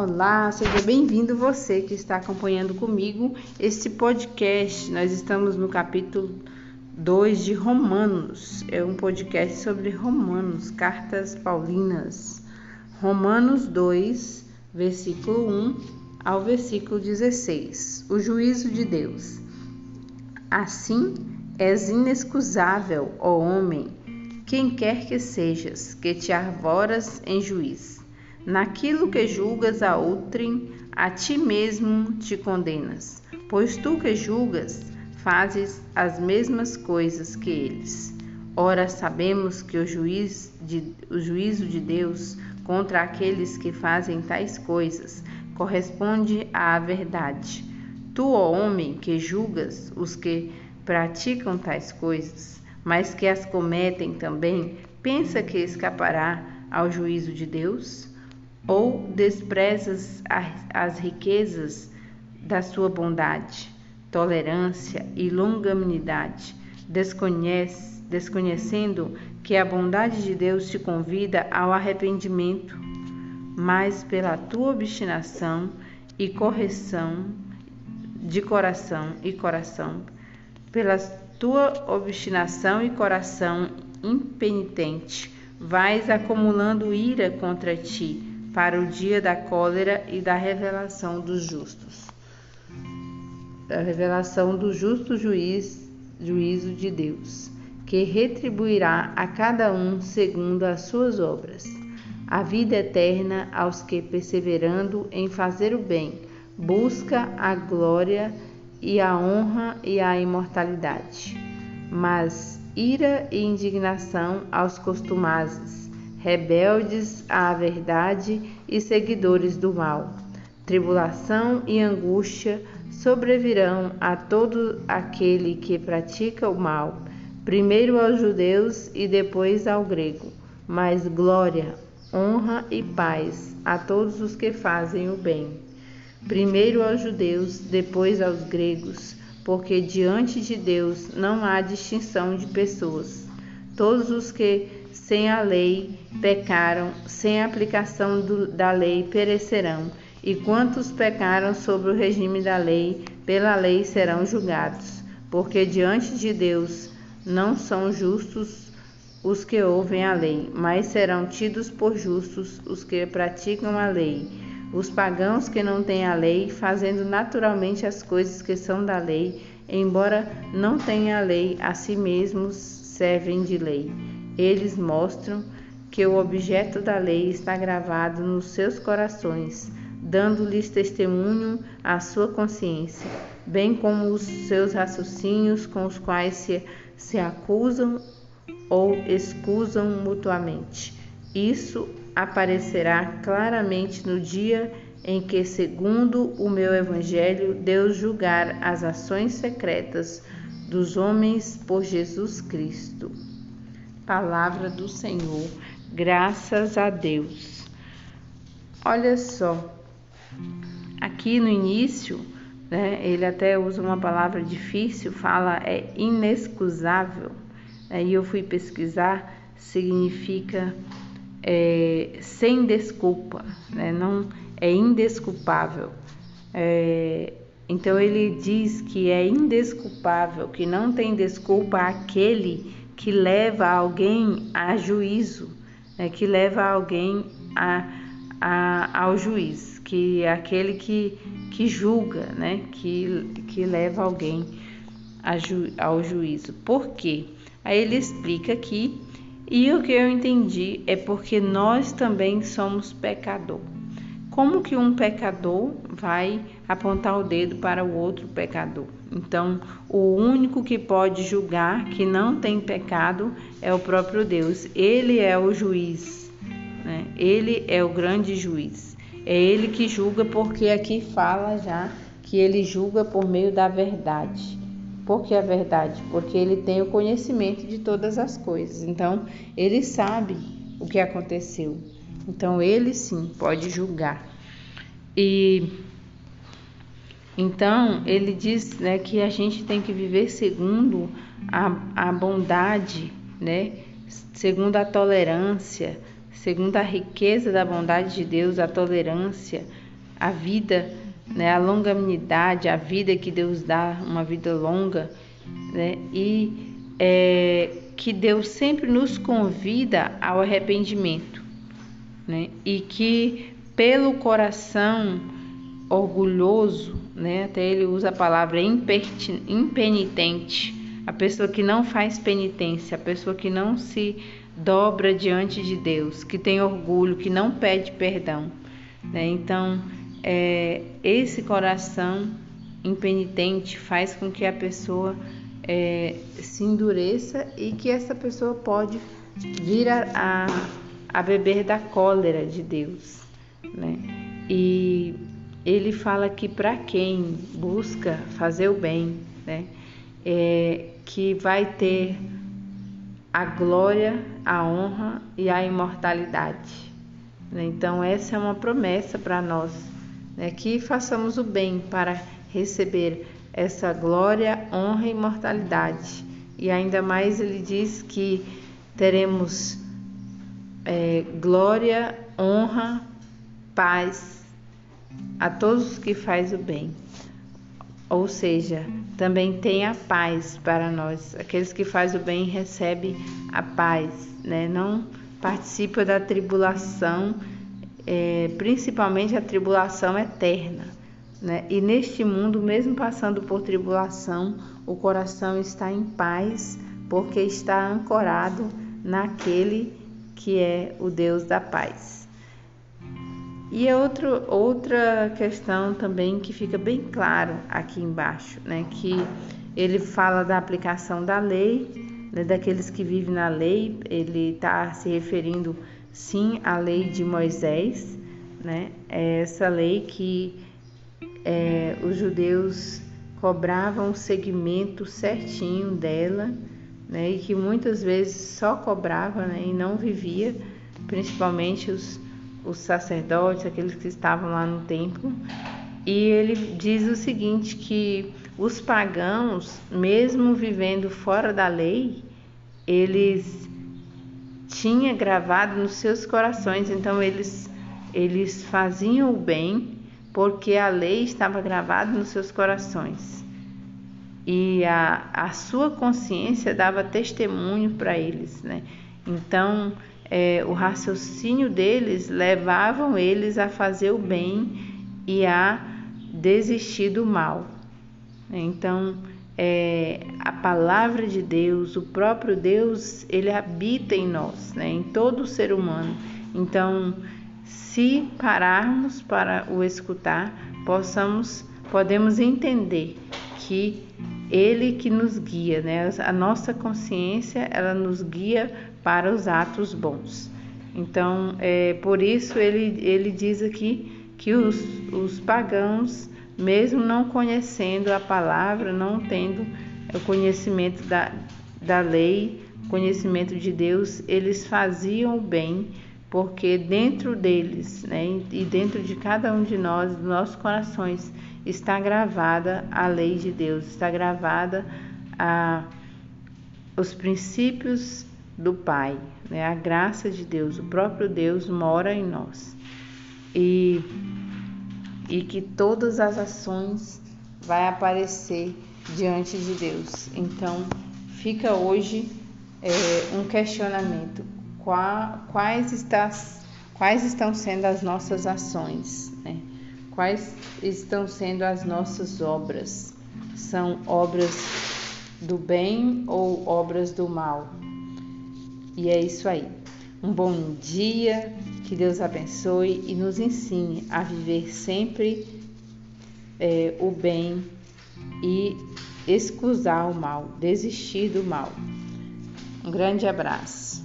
Olá, seja bem-vindo você que está acompanhando comigo este podcast. Nós estamos no capítulo 2 de Romanos. É um podcast sobre Romanos, cartas paulinas. Romanos 2, versículo 1 ao versículo 16. O juízo de Deus. Assim és inexcusável, ó homem, quem quer que sejas, que te arvoras em juiz. Naquilo que julgas a outrem, a ti mesmo te condenas, pois tu que julgas, fazes as mesmas coisas que eles. Ora, sabemos que o, juiz de, o juízo de Deus contra aqueles que fazem tais coisas corresponde à verdade. Tu, ó homem, que julgas os que praticam tais coisas, mas que as cometem também, pensa que escapará ao juízo de Deus? Ou desprezas as riquezas da sua bondade, tolerância e longanimidade, desconhece, desconhecendo que a bondade de Deus te convida ao arrependimento, mas pela tua obstinação e correção de coração e coração, pela tua obstinação e coração impenitente, vais acumulando ira contra ti para o dia da cólera e da revelação dos justos. A revelação do justo juiz, juízo de Deus, que retribuirá a cada um segundo as suas obras. A vida eterna aos que, perseverando em fazer o bem, busca a glória e a honra e a imortalidade. Mas ira e indignação aos costumazes, rebeldes à verdade e seguidores do mal. Tribulação e angústia sobrevirão a todo aquele que pratica o mal, primeiro aos judeus e depois ao grego, mas glória, honra e paz a todos os que fazem o bem primeiro aos judeus, depois aos gregos, porque diante de Deus não há distinção de pessoas. Todos os que sem a lei pecaram, sem a aplicação do, da lei perecerão, e quantos pecaram sobre o regime da lei, pela lei serão julgados, porque diante de Deus não são justos os que ouvem a lei, mas serão tidos por justos os que praticam a lei. Os pagãos que não têm a lei, fazendo naturalmente as coisas que são da lei, embora não tenham a lei, a si mesmos servem de lei. Eles mostram que o objeto da lei está gravado nos seus corações, dando-lhes testemunho à sua consciência, bem como os seus raciocínios com os quais se, se acusam ou excusam mutuamente. Isso aparecerá claramente no dia em que, segundo o meu Evangelho, Deus julgar as ações secretas dos homens por Jesus Cristo. Palavra do Senhor, graças a Deus. Olha só, aqui no início, né, ele até usa uma palavra difícil, fala é inexcusável. Aí eu fui pesquisar, significa é, sem desculpa, né? não é indesculpável. É, então ele diz que é indesculpável, que não tem desculpa aquele que leva alguém a juízo, né? que leva alguém a, a, ao juiz, que é aquele que, que julga, né? que, que leva alguém ju, ao juízo. Por quê? Aí ele explica que e o que eu entendi é porque nós também somos pecador. Como que um pecador vai apontar o dedo para o outro pecador? Então, o único que pode julgar que não tem pecado é o próprio Deus. Ele é o juiz, né? ele é o grande juiz. É ele que julga, porque aqui fala já que ele julga por meio da verdade. Por que a verdade? Porque ele tem o conhecimento de todas as coisas. Então, ele sabe o que aconteceu. Então, ele sim pode julgar. E então, ele diz né, que a gente tem que viver segundo a, a bondade, né, segundo a tolerância, segundo a riqueza da bondade de Deus, a tolerância, a vida, né, a longanimidade, a vida que Deus dá, uma vida longa, né, e é, que Deus sempre nos convida ao arrependimento, né, e que pelo coração orgulhoso, né, até ele usa a palavra impenitente, a pessoa que não faz penitência, a pessoa que não se dobra diante de Deus, que tem orgulho, que não pede perdão. Né? Então, é, esse coração impenitente faz com que a pessoa é, se endureça e que essa pessoa pode vir a, a, a beber da cólera de Deus. Né? E ele fala que para quem busca fazer o bem, né, é, que vai ter a glória, a honra e a imortalidade. Né? Então, essa é uma promessa para nós, né? que façamos o bem para receber essa glória, honra e imortalidade. E ainda mais ele diz que teremos é, glória, honra, paz a todos os que faz o bem. Ou seja, também tem a paz para nós. Aqueles que fazem o bem recebem a paz, né? Não participa da tribulação, é, principalmente a tribulação eterna. Né? E neste mundo, mesmo passando por tribulação, o coração está em paz, porque está ancorado naquele que é o Deus da paz. E é outro, outra questão também que fica bem claro aqui embaixo, né? Que ele fala da aplicação da lei, né? daqueles que vivem na lei, ele está se referindo sim à lei de Moisés, né? É essa lei que é, os judeus cobravam o segmento certinho dela, né? E que muitas vezes só cobrava né? e não vivia, principalmente os os sacerdotes, aqueles que estavam lá no templo, e ele diz o seguinte que os pagãos, mesmo vivendo fora da lei, eles tinham gravado nos seus corações, então eles eles faziam o bem porque a lei estava gravada nos seus corações. E a, a sua consciência dava testemunho para eles, né? Então, é, o raciocínio deles levavam eles a fazer o bem e a desistir do mal. Então, é, a palavra de Deus, o próprio Deus, ele habita em nós, né, em todo ser humano. Então, se pararmos para o escutar, possamos, podemos entender que ele que nos guia, né? A nossa consciência, ela nos guia para os atos bons. Então, é, por isso ele, ele diz aqui que os, os pagãos, mesmo não conhecendo a palavra, não tendo o conhecimento da, da lei, conhecimento de Deus, eles faziam o bem, porque dentro deles né, e dentro de cada um de nós, dos nossos corações, está gravada a lei de Deus, está gravada a, os princípios do Pai, né? A graça de Deus, o próprio Deus mora em nós. E, e que todas as ações vai aparecer diante de Deus. Então, fica hoje é, um questionamento: Qua, quais, está, quais estão sendo as nossas ações? Né? Quais estão sendo as nossas obras? São obras do bem ou obras do mal? E é isso aí. Um bom dia, que Deus abençoe e nos ensine a viver sempre é, o bem e excusar o mal, desistir do mal. Um grande abraço.